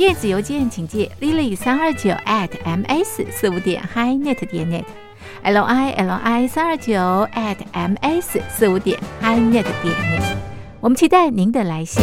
电子邮件请寄 lily 三二九 at ms 四五点 hi.net 点 net，l i l i 三二九 at ms 四五点 hi.net 点 net。我们期待您的来信。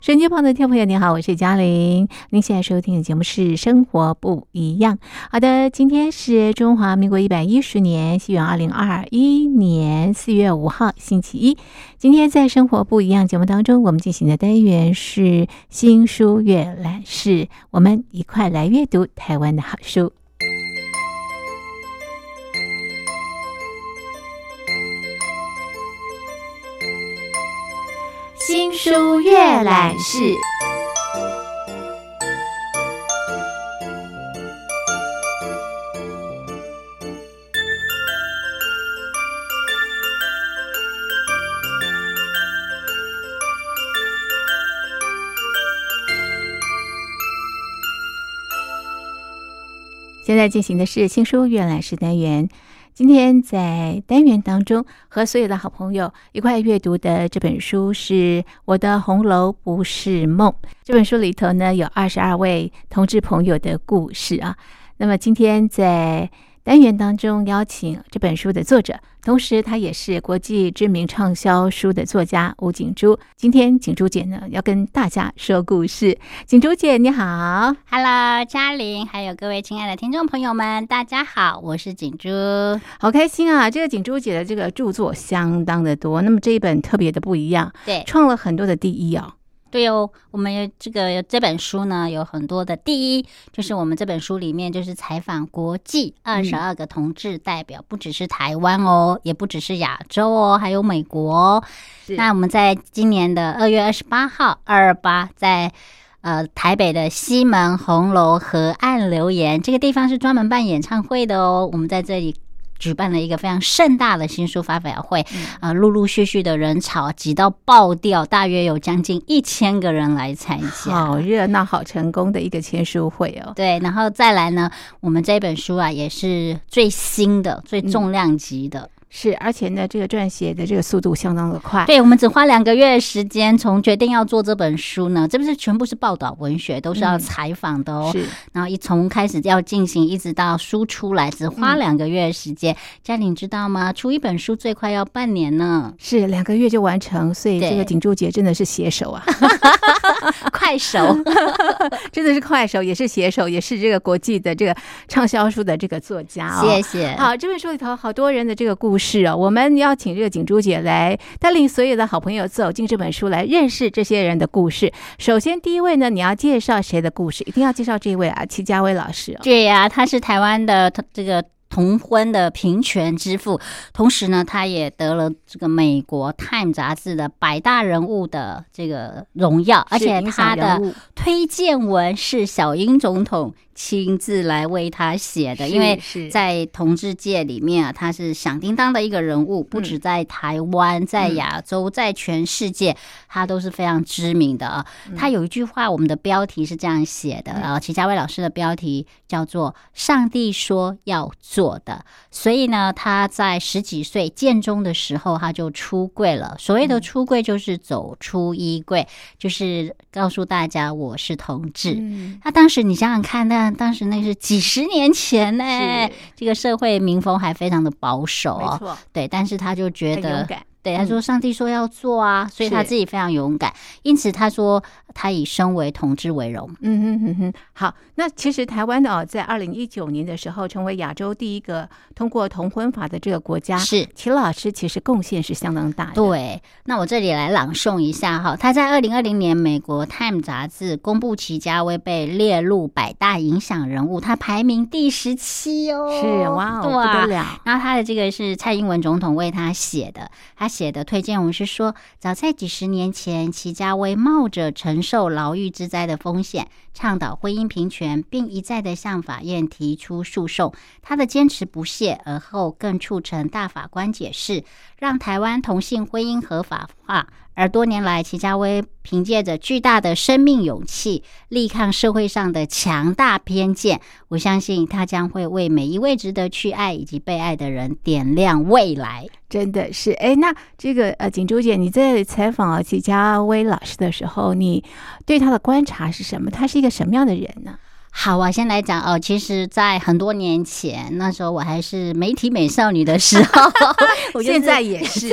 手机旁的听众朋友，您好，我是嘉玲。您现在收听的节目是《生活不一样》。好的，今天是中华民国一百一十年，西元二零二一年四月五号，星期一。今天在《生活不一样》节目当中，我们进行的单元是新书阅览室，我们一块来阅读台湾的好书。新书阅览室。现在进行的是新书阅览室单元。今天在单元当中，和所有的好朋友一块阅读的这本书是《我的红楼不是梦》。这本书里头呢，有二十二位同志朋友的故事啊。那么今天在单元当中邀请这本书的作者，同时他也是国际知名畅销书的作家吴景珠。今天景珠姐呢要跟大家说故事。景珠姐你好，Hello，嘉玲，还有各位亲爱的听众朋友们，大家好，我是景珠，好开心啊！这个景珠姐的这个著作相当的多，那么这一本特别的不一样，对，创了很多的第一哦。对哦，我们有这个这本书呢，有很多的第一，就是我们这本书里面就是采访国际二十二个同志代表，不只是台湾哦，也不只是亚洲哦，还有美国哦。那我们在今年的二月二十八号二二八，在呃台北的西门红楼河岸留言这个地方是专门办演唱会的哦，我们在这里。举办了一个非常盛大的新书发表会，啊，陆陆续续的人潮挤到爆掉，大约有将近一千个人来参加，好热闹、好成功的一个签书会哦。对，然后再来呢，我们这本书啊也是最新的、最重量级的。是，而且呢，这个撰写的这个速度相当的快。对，我们只花两个月时间，从决定要做这本书呢，这不是全部是报道文学，都是要采访的哦。是，然后一从开始要进行，一直到书出来，只花两个月时间。嘉玲知道吗？出一本书最快要半年呢。是，两个月就完成，所以这个顶住姐真的是写手啊，快手，真的是快手，也是写手，也是这个国际的这个畅销书的这个作家。谢谢。好，这本书里头好多人的这个故事。是哦，我们要请这个景珠姐来带领所有的好朋友走进这本书，来认识这些人的故事。首先，第一位呢，你要介绍谁的故事？一定要介绍这位啊，齐家威老师。对呀，他是台湾的这个同婚的平权之父，同时呢，他也得了这个美国《Time》杂志的百大人物的这个荣耀，而且他的推荐文是小英总统。亲自来为他写的，因为在同志界里面啊，他是响叮当的一个人物，不止在台湾，在亚洲，在全世界，他都是非常知名的啊。他有一句话，我们的标题是这样写的啊，齐家威老师的标题叫做“上帝说要做的”。所以呢，他在十几岁建中的时候，他就出柜了。所谓的出柜，就是走出衣柜，就是告诉大家我是同志。他当时你想想看，那当时那是几十年前呢，这个社会民风还非常的保守哦，对，但是他就觉得。对，他说上帝说要做啊，所以他自己非常勇敢。因此他说他以身为同志为荣。嗯哼哼哼。好，那其实台湾哦，在二零一九年的时候，成为亚洲第一个通过同婚法的这个国家。是齐老师其实贡献是相当大的。对，那我这里来朗诵一下哈。他在二零二零年美国《Time》杂志公布齐家威被列入百大影响人物，他排名第十七哦。是哇哦，不得了。然后他的这个是蔡英文总统为他写的，他。写的推荐文是说，早在几十年前，齐家威冒着承受牢狱之灾的风险，倡导婚姻平权，并一再的向法院提出诉讼。他的坚持不懈，而后更促成大法官解释，让台湾同性婚姻合法化。而多年来，齐家威凭借着巨大的生命勇气，力抗社会上的强大偏见。我相信他将会为每一位值得去爱以及被爱的人点亮未来。真的是，哎，那这个呃，锦珠姐，你在采访齐家威老师的时候，你对他的观察是什么？他是一个什么样的人呢？好啊，先来讲哦。其实，在很多年前，那时候我还是媒体美少女的时候，我现在也是，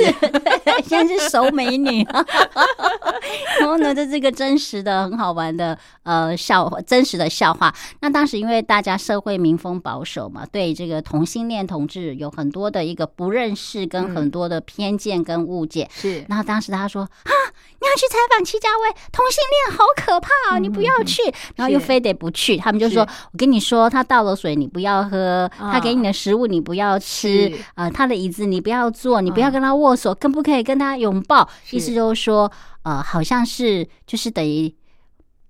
现在是熟美女。然后呢，这是个真实的、很好玩的呃笑话，真实的笑话。那当时因为大家社会民风保守嘛，对这个同性恋同志有很多的一个不认识，跟很多的偏见跟误解。是。然后当时他说啊，你要去采访戚家威，同性恋好可怕啊，你不要去。然后又非得不去。他们就说：“我跟你说，他倒了水你不要喝，他给你的食物你不要吃，呃，他的椅子你不要坐，你不要跟他握手，更不可以跟他拥抱。意思就是说，呃，好像是就是等于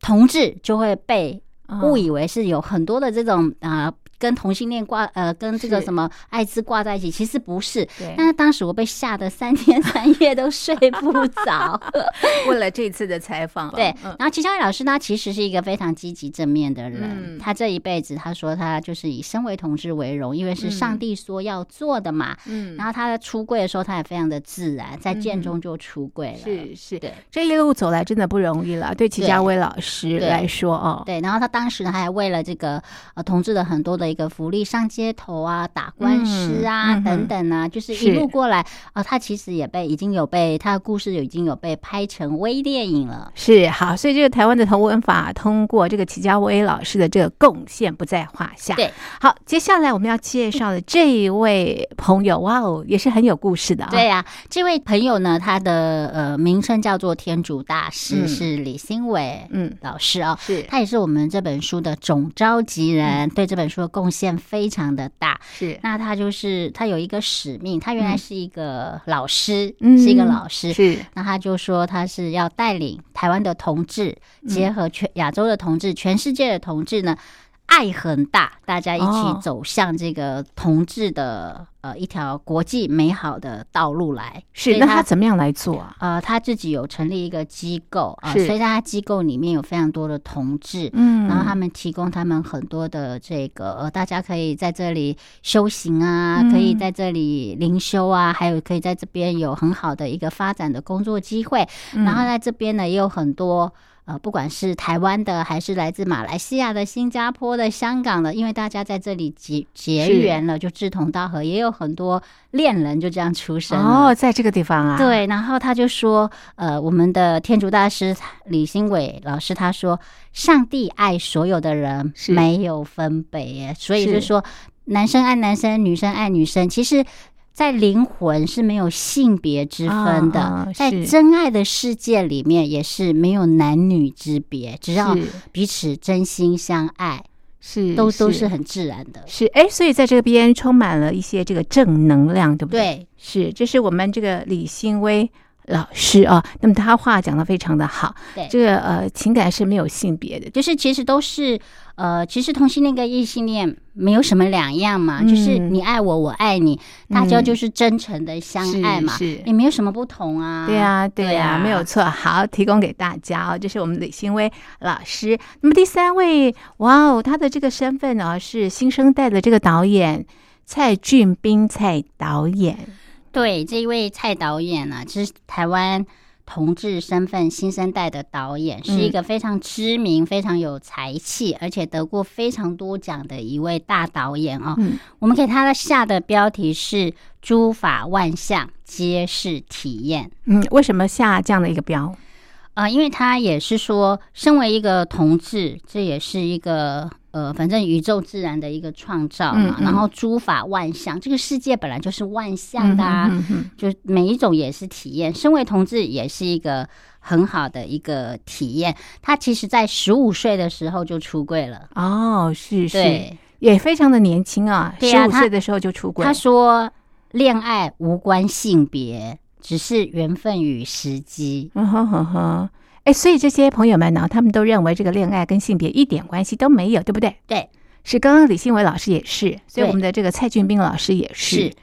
同志就会被误以为是有很多的这种啊。”跟同性恋挂呃跟这个什么艾滋挂在一起，其实不是。对。但是当时我被吓得三天三夜都睡不着。为了这次的采访，对，嗯。然后齐小伟老师他其实是一个非常积极正面的人，嗯。他这一辈子他说他就是以身为同志为荣，因为是上帝说要做的嘛。嗯。然后他在出柜的时候，他也非常的自然，在剑中就出柜了。是是，对。这一路走来真的不容易了，对齐家威老师来说哦，对，然后他当时呢还为了这个呃同志的很多的一个福利上街头啊、打官司啊、等等啊，就是是一路过来啊、他其实也被已经有被他的故事已经有被拍成微电影了。是好，所以这个台湾的同文法通过这个齐家威老师的这个贡献不在话下。对，好，接下来我们要介绍的这一位朋友，哇哦，也是很有故事的啊。对呀、这位朋友呢，他的呃名称叫做天主大师，嗯是李新伟嗯，老师哦。是他也是我们这本书的总召集人，对这本书的贡献非常的大。是。那他就是他有一个使命，他原来是一个老师，嗯。是一个老师。是。那他就说他是要带领台湾的同志，嗯。结合全亚洲的同志、全世界的同志呢，爱很大，大家一哦起走向这个同志的呃一条国际美好的道路来。所是，那他怎么样来做啊？呃他自己有成立一个机构啊、是所以他机构里面有非常多的同志。嗯然后他们提供他们很多的这个，呃，大家可以在这里修行啊，嗯可以在这里灵修啊，还有可以在这边有很好的一个发展的工作机会。嗯然后在这边呢，也有很多呃，不管是台湾的，还是来自马来西亚的、新加坡的、香港的，因为大家在这里结结缘了，就志同道合，也有很多恋人就这样出生。哦，在这个地方啊，，对，然后他就说，呃，我们的天竺大师李新伟老师他说，上帝爱所有的人，没有分别，所以就是说，男生爱男生，女生爱女生，其实。在灵魂是没有性别之分的，在真爱的世界里面也是没有男女之别，只要彼此真心相爱，是都都是很自然的。是哎，所以在这边充满了一些这个正能量，对不对？对，是，这是我们这个李新威老师啊。那么他话讲的非常的好，对这个呃情感是没有性别的，就是其实都是呃，其实同性恋跟异性恋没有什么两样嘛，嗯就是你爱我，我爱你，大家嗯就是真诚的相爱嘛，是是也没有什么不同啊。对啊、对呀、啊没有错。好，提供给大家哦，这是我们李新威老师。那么第三位，哇哦，他的这个身份呢是新生代的这个导演蔡俊斌蔡导演。对，这一位蔡导演呢、这是台湾同志身份新生代的导演，是一个非常知名、非常有才气，而且得过非常多奖的一位大导演哦。嗯我们给他的下的标题是“诸法万象皆是体验”。嗯，为什么下这样的一个标？呃，因为他也是说，身为一个同志，这也是一个呃，反正宇宙自然的一个创造嘛。嗯嗯然后诸法万象，这个世界本来就是万象的啊，嗯哼哼就每一种也是体验。身为同志也是一个很好的一个体验。他其实在十五岁的时候就出柜了，哦，是是，对，也非常的年轻啊，十五岁的时候就出柜。他说恋爱无关性别，只是缘分与时机。嗯哼哼哼，哎，所以这些朋友们呢，他们都认为这个恋爱跟性别一点关系都没有，对不对？对，是。刚刚李新伟老师也是，所以我们的这个蔡俊斌老师也是是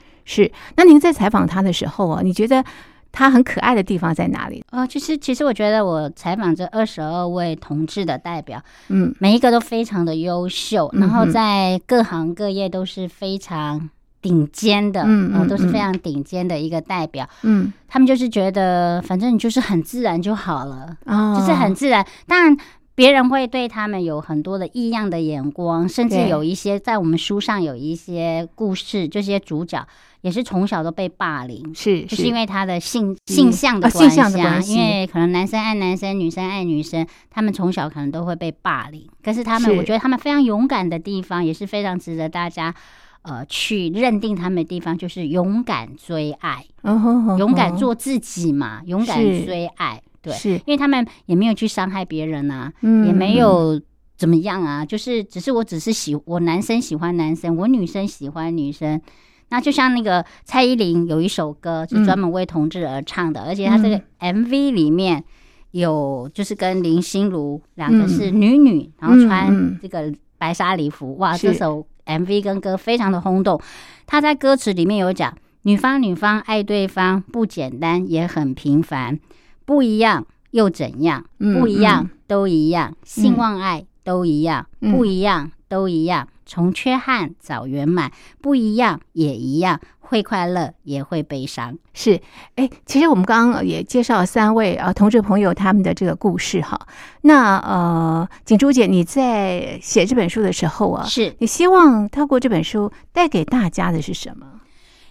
是。那您在采访他的时候啊，你觉得他很可爱的地方在哪里？哦，其实其实我觉得我采访这二十二位同志的代表，嗯每一个都非常的优秀，嗯然后在各行各业都是非常顶尖的，嗯都是嗯非常顶尖的一个代表。嗯他们就是觉得，反正你就是很自然就好了，哦，就是很自然。当然。别人会对他们有很多的异样的眼光，甚至有一些在我们书上有一些故事，这些主角也是从小都被霸凌，是就是因为他的性嗯性向的啊关系啊，因为可能男生爱男生，女生爱女生，他们从小可能都会被霸凌。可是他们，我觉得他们非常勇敢的地方，也是非常值得大家呃去认定他们的地方，就是勇敢追爱，嗯哼哼勇敢做自己嘛，勇敢追爱。对，是。因为他们也没有去伤害别人啊，嗯也没有怎么样啊，就是只是我只是喜我男生喜欢男生，我女生喜欢女生。那就像那个蔡依林有一首歌，是专门为同志而唱的，而且她这个 MV 里面有就是跟林心如两个是女女，然后穿这个白纱礼服，哇，这首 MV 跟歌非常的轰动。他在歌词里面有讲，女方女方爱对方不简单，也很平凡，不一样又怎样？嗯不一样都一样，兴旺爱都一样，嗯不一样都一样，从缺憾找圆满，不一样也一样，会快乐也会悲伤。是，哎，其实我们刚刚也介绍了三位啊同志朋友他们的这个故事哈。那呃，锦珠姐，你在写这本书的时候啊，是你希望透过这本书带给大家的是什么？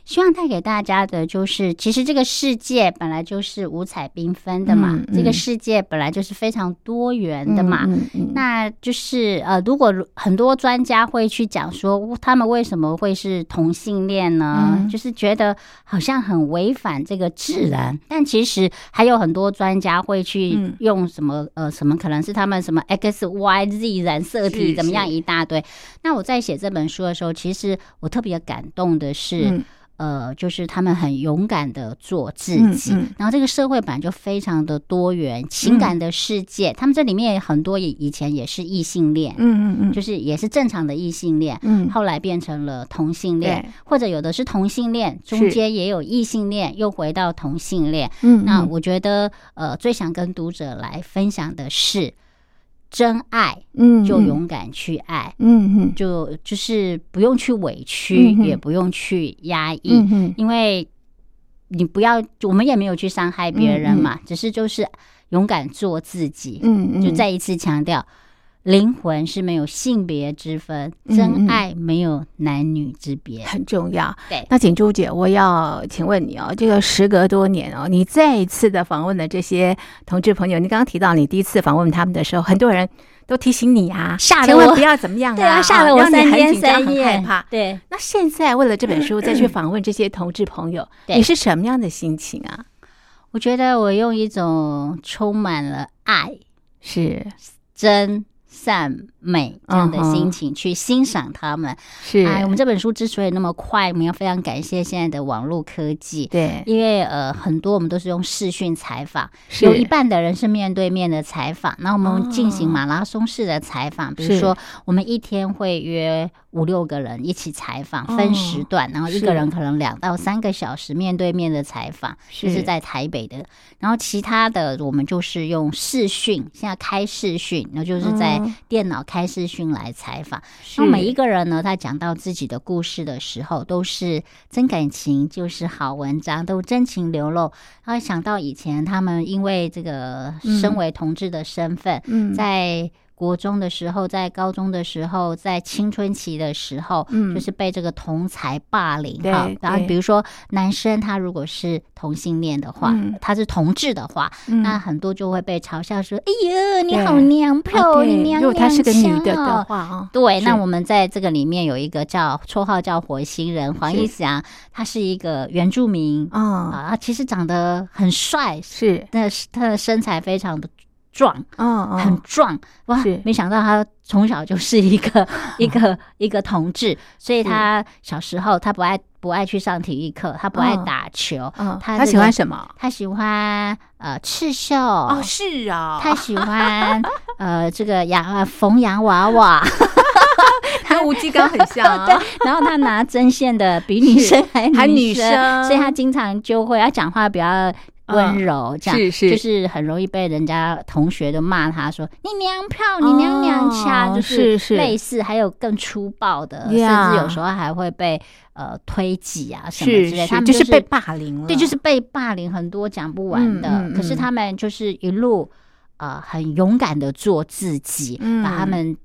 希望带给大家的就是，其实这个世界本来就是五彩缤纷的嘛，嗯嗯这个世界本来就是非常多元的嘛。那就是呃，如果很多专家会去讲说，他们为什么会是同性恋呢？嗯就是觉得好像很违反这个自然，但其实还有很多专家会去嗯用什么、呃什么，可能是他们什么 X Y Z 染色体怎么样一大堆。那我在写这本书的时候，其实我特别感动的是。嗯呃，就是他们很勇敢的做自己，嗯。嗯然后这个社会本来就非常的多元，情感的世界，他们这里面很多也以前也是异性恋，嗯嗯嗯，就是也是正常的异性恋，嗯后来变成了同性恋，或者有的是同性恋，中间也有异性恋，又回到同性恋。那我觉得，呃，最想跟读者来分享的是，真爱嗯嗯。就勇敢去爱，嗯嗯。就就是不用去委屈，嗯也不用去压抑，嗯嗯。因为你不要，我们也没有去伤害别人嘛，只是就是勇敢做自己。嗯嗯，就再一次强调，灵魂是没有性别之分，嗯真爱没有男女之别。很重要。对，那锦珠姐，我要请问你哦，这个时隔多年哦，你再一次的访问了这些同志朋友，你刚刚提到你第一次访问他们的时候，很多人都提醒你啊，吓得我不要怎么样对啊，吓得我三天三夜很害怕。对，那现在为了这本书再去访问这些同志朋友，你是什么样的心情啊？我觉得我用一种充满了爱、是真善美这样的心情去欣赏他们。是，哎，我们这本书之所以那么快，我们要非常感谢现在的网络科技。对，因为呃，很多我们都是用视讯采访，有一半的人是面对面的采访，那我们进行哦马拉松式的采访，比如说我们一天会约五六个人一起采访，哦分时段，然后一个人可能两到三个小时面对面的采访，是。就是在台北的，然后其他的我们就是用视讯，现在开视讯，那就是在嗯电脑开视讯来采访。是。那每一个人呢，他讲到自己的故事的时候，都是真感情，就是好文章，都真情流露。然后想到以前他们因为这个嗯。身为同志的身份，嗯。在国中的时候，在高中的时候，在青春期的时候，嗯。就是被这个同才霸凌对哈。然后比如说男生他如果是同性恋的话，嗯。他是同志的话，嗯。那很多就会被嘲笑说：“哎呀，你好娘炮，你娘如果他是个女的的话啊，对，那我们在这个里面有一个叫绰号叫火星人黄一翔，他是一个原住民啊。啊，其实长得很帅，是，但是他的身材非常的壮，嗯很壮哇！没想到他从小就是一个 一个一个同志，所以他小时候他不爱不爱去上体育课，他不爱嗯打球，嗯，他喜他喜欢什么？他喜欢呃刺绣哦，是啊，他喜欢呃这个洋呃缝洋娃娃。跟吴继刚很像啊，对，然后他拿针线的比女生还还女生，生所以他经常就会他讲话比较温柔，这样是是。就是很容易被人家同学都骂他说你娘炮，你娘娘腔，哦就是是。类似，还有更粗暴的，甚至有时候还会被呃推挤啊什么之类，他，们就是被霸凌了，对，就是被霸凌很多讲不完的，嗯嗯可是嗯。他们就是一路呃很勇敢的做自己，嗯。把他们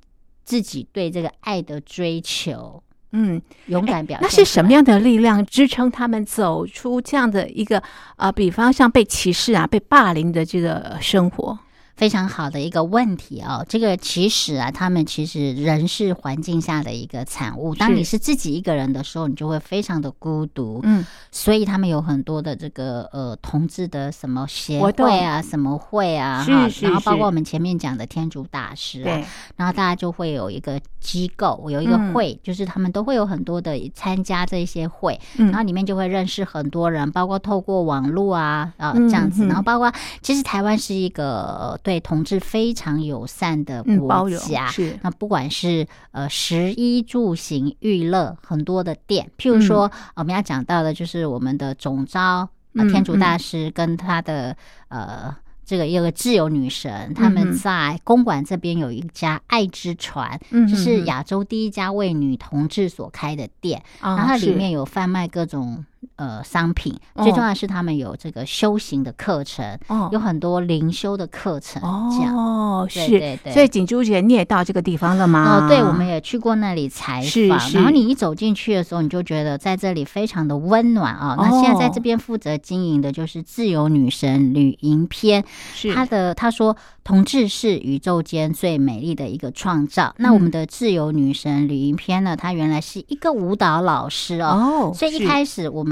自己对这个爱的追求嗯，勇敢表现、那是什么？样的力量支撑他们走出这样的一个呃，比方像被歧视啊、被霸凌的这个生活？非常好的一个问题哦。这个其实啊，他们其实人是环境下的一个产物。当你是自己一个人的时候，你就会非常的孤独。嗯，所以他们有很多的这个呃同志的什么协会啊、什么会啊，哈然后包括我们前面讲的天主大师啊，然后大家就会有一个机构，有一个嗯会，就是他们都会有很多的参加这些会，嗯然后里面就会认识很多人，包括透过网络啊啊嗯这样子，嗯然后包括其实台湾是一个呃对同志非常友善的国容家。是那不管是呃食衣住行娱乐很多的店，譬如说、我们要讲到的就是我们的总招天主大师跟他的、呃。这个有个自由女神，他们在公馆这边有一家爱之船，嗯这是亚洲第一家为女同志所开的店。啊然后它里面有贩卖各种呃商品，哦最重要的是他们有这个修行的课程，哦有很多灵修的课程，这样。哦，对是，对对所以锦珠姐你也到这个地方了吗？哦，对，我们也去过那里采访。然后你一走进去的时候，你就觉得在这里非常的温暖啊、那现在在这边负责经营的就是自由女神旅营篇，是他的他说，同志是宇宙间最美丽的一个创造。那我们的自由女神旅营篇呢，她原来是一个舞蹈老师哦。哦，所以一开始我们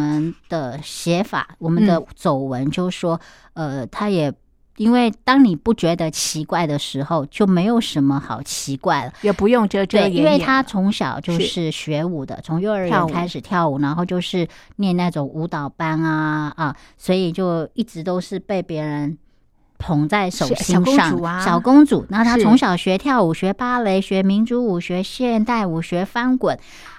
的写法，我们的嗯走文就是说，呃，他也因为当你不觉得奇怪的时候，就没有什么好奇怪了。也不用遮遮，掩掩，因为他从小就是是学舞的，从幼儿园开始跳舞，然后就是念那种舞蹈班啊啊，所以就一直都是被别人。捧在手是小公心上，主啊小公主。然后她从小学跳舞、学芭蕾、学民族舞、学现代舞、学翻滚，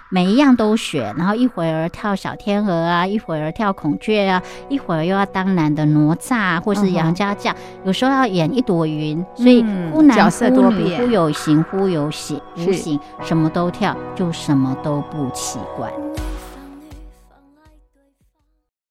每一样都学。然后一会儿跳小天鹅啊，一会儿跳孔雀啊，一会儿又要当男的哪吒啊或是杨家将，有时候要演一朵云，所以嗯忽男忽女，忽有形忽有形，无形，什么都跳，就什么都不奇怪。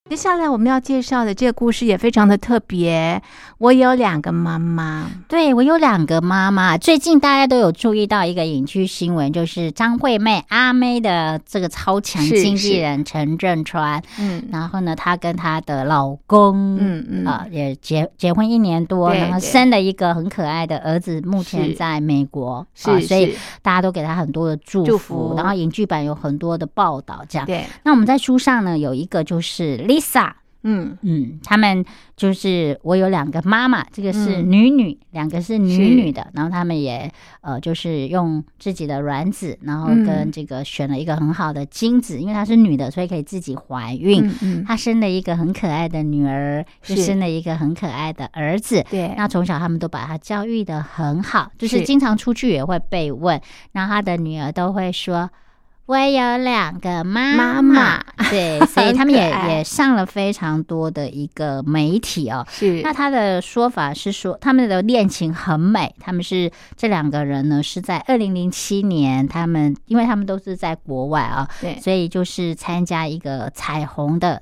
接下来我们要介绍的这个故事也非常的特别。我有两个妈妈，对我有两个妈妈，最近大家都有注意到一个影剧新闻，就是张惠妹阿妹的这个超强经纪人陈振川，嗯。然后呢，她跟她的老公，嗯嗯。啊、也结结婚一年多，然后生了一个很可爱的儿子，目前在美国，是、啊所以大家都给他很多的祝福，祝福。然后影剧版有很多的报道，这样。对，那我们在书上呢有一个就是 Lisa，嗯。嗯，他们就是我有两个妈妈，这个是嗯。女女，两个是女女的，然后他们也呃就是用自己的卵子，然后跟嗯这个选了一个很好的精子，因为她是女的，所以可以自己怀孕。嗯嗯，她生了一个很可爱的女儿，又是。生了一个很可爱的儿子。对，那从小他们都把她教育的很好，就是是。经常出去也会被问，然后她的女儿都会说。我有两个妈妈。妈对，所以他们也也上了非常多的一个媒体哦。是。那他的说法是说，他们的恋情很美。他们是这两个人呢，是在二零零七年，他们因为他们都是在国外啊，对。所以就是参加一个彩虹的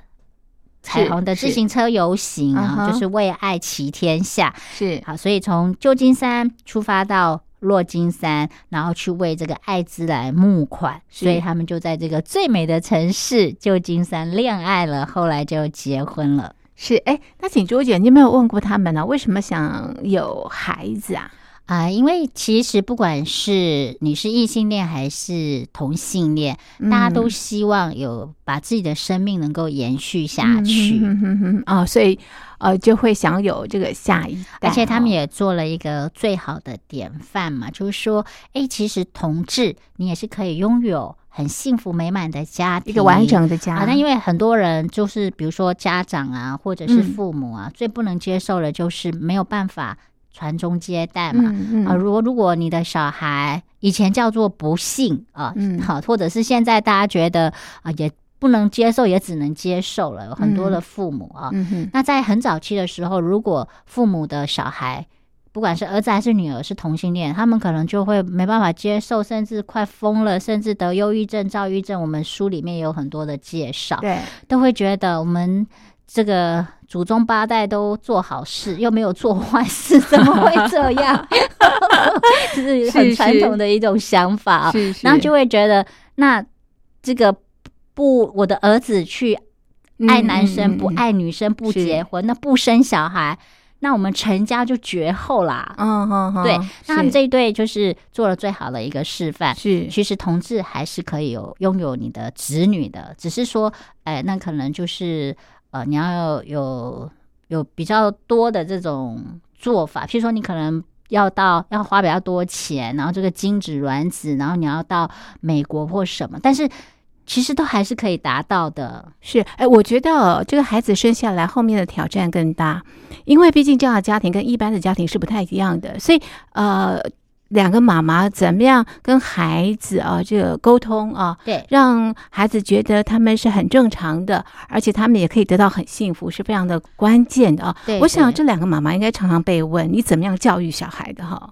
彩虹的自行车游行啊，就是为爱骑天下。是。好，所以从旧金山出发到落金山，然后去为这个艾滋来募款，所以他们就在这个最美的城市旧金山恋爱了，后来就结婚了。是，哎，那请朱姐，你有没有问过他们呢？为什么想有孩子啊？啊、因为其实不管是你是异性恋还是同性恋，大家都嗯希望有把自己的生命能够延续下去。嗯哼哼哼哦，所以呃就会想有这个下一代，而且他们哦也做了一个最好的典范嘛，就是说，哎，其实同志你也是可以拥有很幸福美满的家庭，一个完整的家。啊。那因为很多人就是比如说家长啊，或者是嗯父母啊，最不能接受的就是没有办法传宗接代嘛。嗯嗯。啊，如果如果你的小孩以前叫做不幸啊，嗯。好，或者是现在大家觉得啊也不能接受，也只能接受了，有很多的嗯。父母啊，嗯哼。那在很早期的时候，如果父母的小孩，不管是儿子还是女儿是同性恋，他们可能就会没办法接受，甚至快疯了，甚至得忧郁症、躁郁症。我们书里面也有很多的介绍，对。都会觉得我们这个祖宗八代都做好事，又没有做坏事，怎么会这样？就是很是传统的一种想法啊。是是，然后就会觉得，那这个不，我的儿子去爱男生、不，爱女生、不结婚，那不生小孩，那我们陈家就绝后啦。嗯嗯嗯，对，那他们是这一对就是做了最好的一个示范。是其实同志还是可以有拥有你的子女的，只是说，哎，那可能就是呃，你要有有比较多的这种做法，譬如说你可能。要到要花比较多钱，然后这个精子卵子，然后你要到美国或什么，但是其实都还是可以达到的。是，哎，我觉得这个孩子生下来后面的挑战更大，因为毕竟这样的家庭跟一般的家庭是不太一样的，所以呃，两个妈妈怎么样跟孩子啊这个沟通啊，对，让孩子觉得他们是很正常的，而且他们也可以得到很幸福，是非常的关键的啊。我想这两个妈妈应该常常被问，你怎么样教育小孩的哈？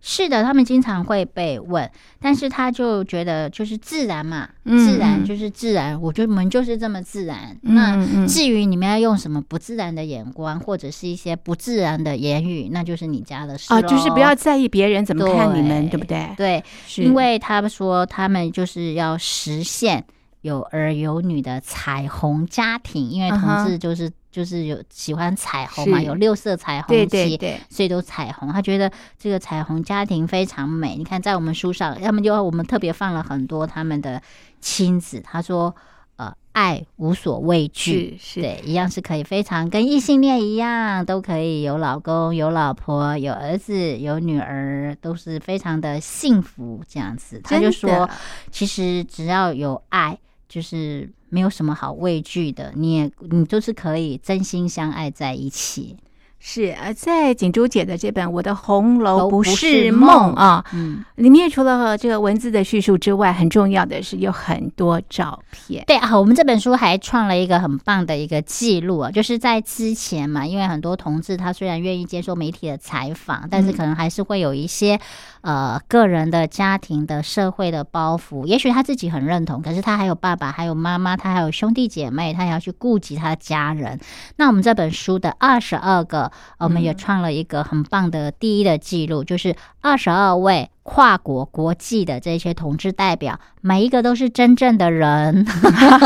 是的，他们经常会被问，但是他就觉得就是自然嘛，自然就是自然，我觉得我们就是这么自然。那至于你们要用什么不自然的眼光，或者是一些不自然的言语，那就是你家的事啊，就是不要在意别人怎么看你们，对。对不对？对，是。因为他们说他们就是要实现有儿有女的彩虹家庭，因为同志就是、就是有喜欢彩虹嘛，有六色彩虹对旗，对对，所以都彩虹。他觉得这个彩虹家庭非常美。你看，在我们书上，要么就我们特别放了很多他们的亲子。他说，呃，爱无所畏惧。是是，对，一样是可以非常跟异性恋一样，都可以有老公、有老婆、有儿子、有女儿，都是非常的幸福这样子。他就说，其实只要有爱，就是没有什么好畏惧的，你也你就是可以真心相爱在一起。是呃，在锦珠姐的这本《我的红楼不是梦》啊，嗯，里面除了这个文字的叙述之外，很重要的是有很多照片。对啊，我们这本书还创了一个很棒的一个记录啊，就是在之前嘛，因为很多同志他虽然愿意接受媒体的采访，但是可能还是会有一些呃个人的、家庭的、社会的包袱。也许他自己很认同，可是他还有爸爸，还有妈妈，他还有兄弟姐妹，他也要去顾及他的家人。那我们这本书的二十二个，呃我们也创了一个很棒的第一的记录，就是二十二位。跨国国际的这些同志代表，每一个都是真正的人，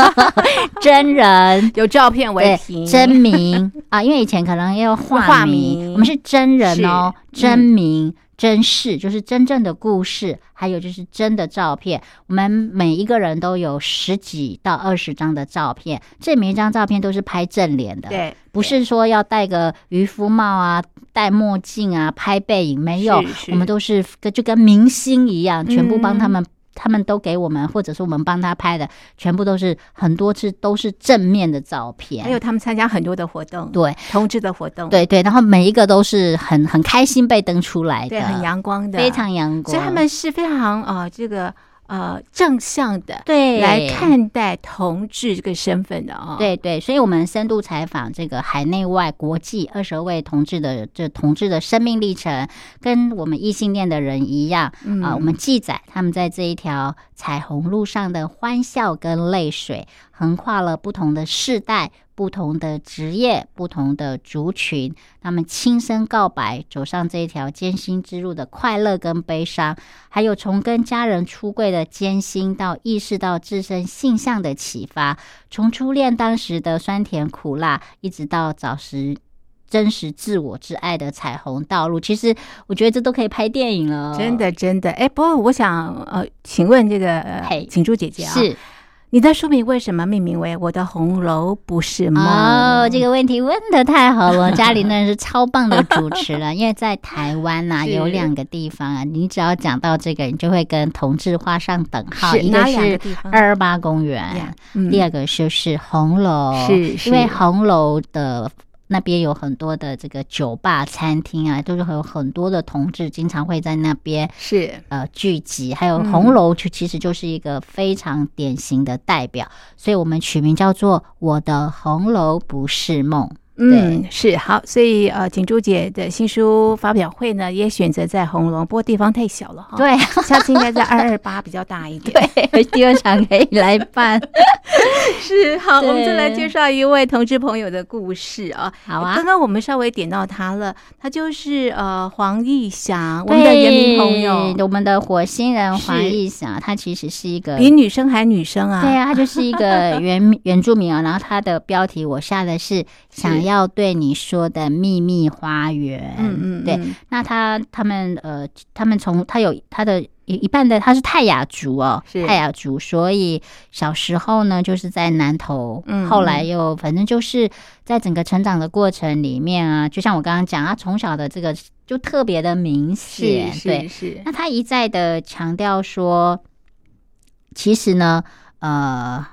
真人，有照片为对凭，真名啊，因为以前可能要 化化名，我们是真人哦，是真嗯名。真事就是真正的故事，还有就是真的照片。我们每一个人都有十几到二十张的照片，这每一张照片都是拍正脸的，对，不是说要戴个渔夫帽啊、戴墨镜啊、拍背影，没有，我们都是跟就跟明星一样，全部帮他嗯们。他们都给我们，或者是我们帮他拍的，全部都是很多次都是正面的照片。还有他们参加很多的活动，对同志的活动，对对，然后每一个都是很很开心被登出来的，对，很阳光的，非常阳光。所以他们是非常呃这个呃正向的对来看待同志这个身份的啊、哦。，对对，所以我们深度采访这个海内外国际二十位同志的这同志的生命历程，跟我们异性恋的人一样啊、嗯我们记载他们在这一条彩虹路上的欢笑跟泪水，横跨了不同的世代。不同的职业、不同的族群，他们亲身告白，走上这一条艰辛之路的快乐跟悲伤，还有从跟家人出柜的艰辛，到意识到自身性向的启发，从初恋当时的酸甜苦辣，一直到早时真实自我之爱的彩虹道路，其实我觉得这都可以拍电影了，真的真的。哎，不过我想呃，请问这个呃嘿。锦珠姐姐啊，是你的书名为什么命名为《我的红楼不是梦》？哦，这个问题问的太好了，嘉玲那是超棒的主持人。因为在台湾呐、是有两个地方啊，你只要讲到这个，你就会跟同志画上等号。一个是二二八公园第二个就是红楼，是是因为红楼的。那边有很多的这个酒吧、餐厅啊，都是会有很多的同志经常会在那边是。呃聚集，还有嗯。红楼就其实就是一个非常典型的代表，所以我们取名叫做《我的红楼不是梦》。嗯，是好，所以呃，锦珠姐的新书发表会呢，也选择在红楼，不过地方太小了哈。，对下次应该在二二八比较大一点。对，第二场可以来办。是好，我们再来介绍一位同志朋友的故事啊。好啊刚刚我们稍微点到他了，他就是呃黄义祥，我们的人民朋友，我们的火星人黄义祥，他其实是一个比女生还女生啊。对啊，他就是一个 原原住民啊。然后他的标题我下的是“想要对你说的秘密花园”。嗯嗯，对。嗯那他他们呃，他们从他有他的一一半的他是泰雅族哦，泰雅族，所以小时候呢就是在南投，嗯后来又反正就是在整个成长的过程里面啊，就像我刚刚讲，他从小的这个就特别的明显，是对，是，那他一再的强调说，其实呢，呃，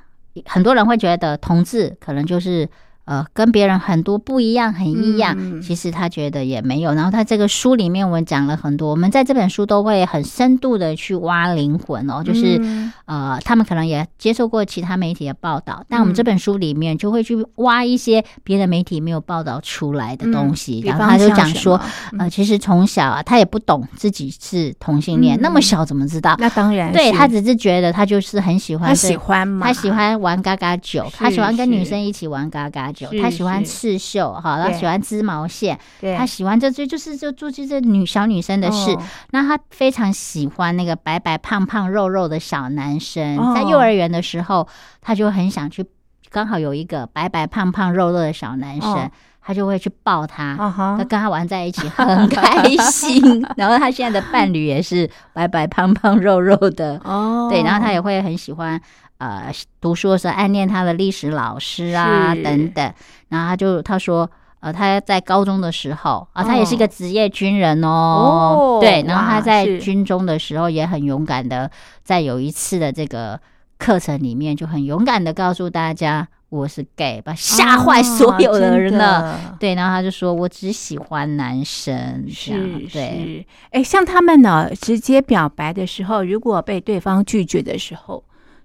很多人会觉得同志可能就是。呃，跟别人很多不一样，很异样。嗯其实他觉得也没有。然后他这个书里面，我们讲了很多。我们在这本书都会很深度的去挖灵魂哦，就是、嗯呃，他们可能也接受过其他媒体的报道，但我们嗯这本书里面就会去挖一些别的媒体没有报道出来的东西。嗯然后他就讲说，呃，其实从小啊，他也不懂自己是同性恋，嗯那么小怎么知道？那当然对他只是觉得他就是很喜欢他喜欢嘛，他喜欢玩嘎嘎酒，他喜欢跟女生一起玩嘎嘎酒，是他喜欢刺绣，哈，他对。喜欢织毛线，对。他喜欢这这就是就做这这女小女生的事。哦。那他非常喜欢那个白白胖胖肉肉的小男生，哦。在幼儿园的时候，他就很想去，刚好有一个白白胖胖肉肉的小男生，哦他就会去抱他。他跟他玩在一起很开心，然后他现在的伴侣也是白白胖胖肉肉的，哦，对，然后他也会很喜欢呃读书的时候暗恋他的历史老师啊等等，然后他就他说。呃，他在高中的时候啊，他也是一个职业军人哦，哦对，然后他在军中的时候也很勇敢的，在有一次的这个课程里面，就很勇敢的告诉大家我是 gay，把吓坏所有的人了。了。对，然后他就说我只喜欢男生，这样是对，哎，像他们呢，直接表白的时候，如果被对方拒绝的时候，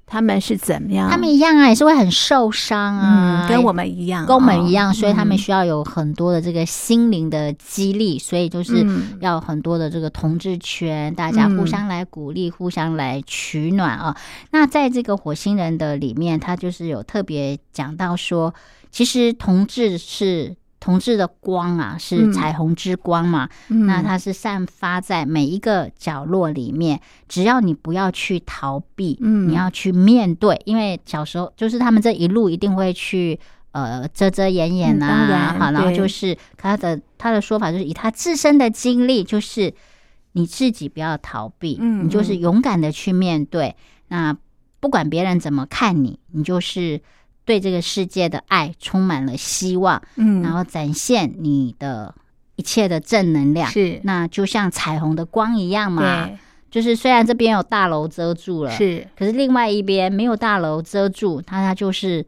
他们是怎么样？他们一样啊，也是会很受伤啊，嗯，跟我们一样，跟我们一样，哦所以他们嗯需要有很多的这个心灵的激励，所以就是嗯要很多的这个同志圈，大家互嗯相来鼓励，互相来取暖啊。那在这个火星人的里面，他就是有特别讲到说，其实同志是。同志的光啊，是嗯彩虹之光嘛？嗯那它是散发在每一个角落里面，只要你不要去逃避，嗯你要去面对，因为小时候就是他们这一路一定会去呃遮遮掩掩啊，然好，然后就是他的他的说法就是以他自身的经历，就是你自己不要逃避，嗯你就是嗯勇敢的去面对，那不管别人怎么看你，你就是。对这个世界的爱充满了希望，嗯，然后展现你的一切的正能量，是。那就像彩虹的光一样嘛。对。就是虽然这边有大楼遮住了，是。可是另外一边没有大楼遮住，它它就是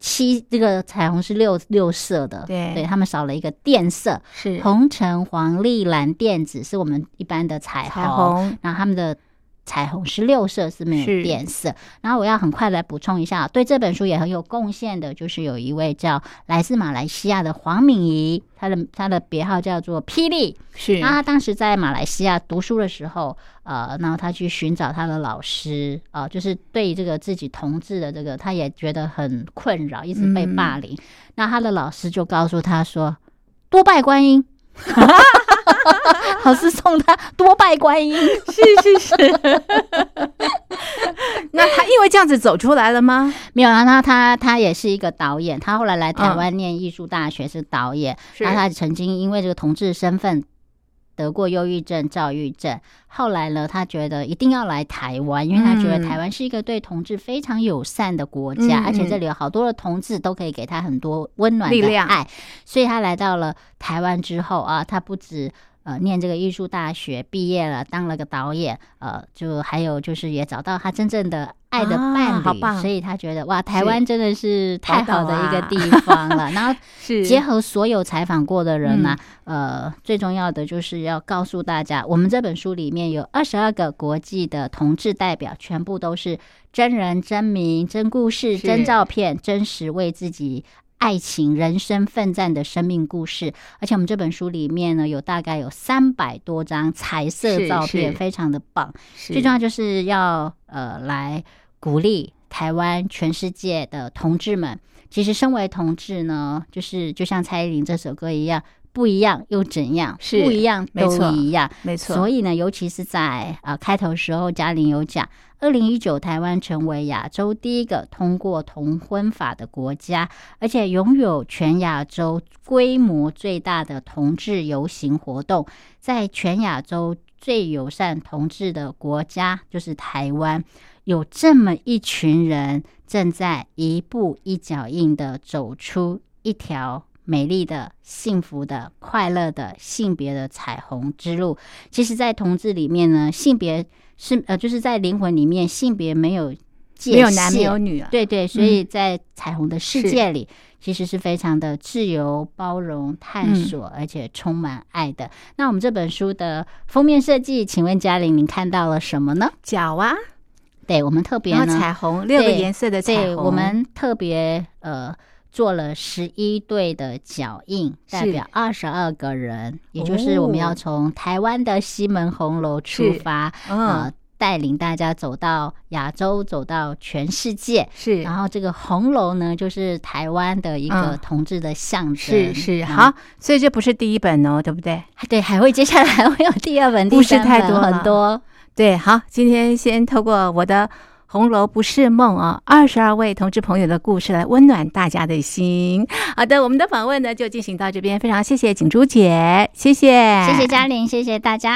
七这个彩虹是六六色的，对。对他们少了一个靛色，是。红橙黄绿蓝靛紫是我们一般的彩虹，彩虹。然后他们的。彩虹是六色，是没有变色。然后我要很快来补充一下，对这本书也很有贡献的，就是有一位叫来自马来西亚的黄敏仪，她的她的别号叫做霹雳。是那她当时在马来西亚读书的时候，呃，然后她去寻找她的老师，呃，就是对这个自己同志的这个，她也觉得很困扰，一直被霸凌。那她的老师就告诉她说：“多拜观音。” 老师送他多拜观音，是 是是。那他因为这样子走出来了吗？没有啊，那他他也是一个导演，他后来来台湾念艺术大学是导演，是那他曾经因为这个同志身份得过忧郁症、躁郁症，后来呢，他觉得一定要来台湾，因为他觉得嗯。台湾是一个对同志非常友善的国家，嗯而且嗯这里有好多的同志都可以给他很多温暖力量。的爱，所以他来到了台湾之后啊，他不止。呃，念这个艺术大学毕业了，当了个导演，呃，就还有就是也找到他真正的爱的啊伴侣，所以他觉得哇，台是湾真的是太好的一个地方了。然后是结合所有采访过的人呢、嗯呃，最重要的就是要告诉大家，我们这本书里面有二十二个国际的同志代表，全部都是真人真名、真故事、真照片，真实为自己。爱情、人生奋战的生命故事，而且我们这本书里面呢，有大概有三百多张彩色照片，是非常的棒。最重要就是要呃来鼓励台湾全世界的同志们。其实身为同志呢，就是就像蔡依林这首歌一样，不一样又怎样？是不一样都一样。没错，所以呢，尤其是在呃开头时候，嘉玲有讲，二零一九台湾成为亚洲第一个通过同婚法的国家，而且拥有全亚洲规模最大的同志游行活动，在全亚洲最友善同志的国家就是台湾，有这么一群人正在一步一脚印的走出一条。美丽的、幸福的、快乐的性别的彩虹之路，其实，在同志里面呢，性别是呃，就是在灵魂里面，性别没有界没有男没有女啊，对对，所以在彩虹的世界里，其实是非常的自由、包容、探索，而且充满爱的。那我们这本书的封面设计，请问嘉玲，您看到了什么呢？脚啊，对我们特别呢，彩虹六个颜色的彩对虹，我们特别呃。做了十一对的脚印，代表二十二个人，也就是我们要哦从台湾的西门红楼出是发，嗯呃，带领大家走到亚洲，走到全世界。是然后这个红楼呢，就是台湾的一个嗯同志的象征。是是嗯好，所以这不是第一本哦，对不对？对，还会接下来还会有第二本、故事第三本太多很多。对，好，今天先透过我的《红楼不是梦》啊，二十二位同志朋友的故事来温暖大家的心。好的，我们的访问呢就进行到这边，非常谢谢景珠姐，谢谢，谢谢嘉玲，谢谢大家。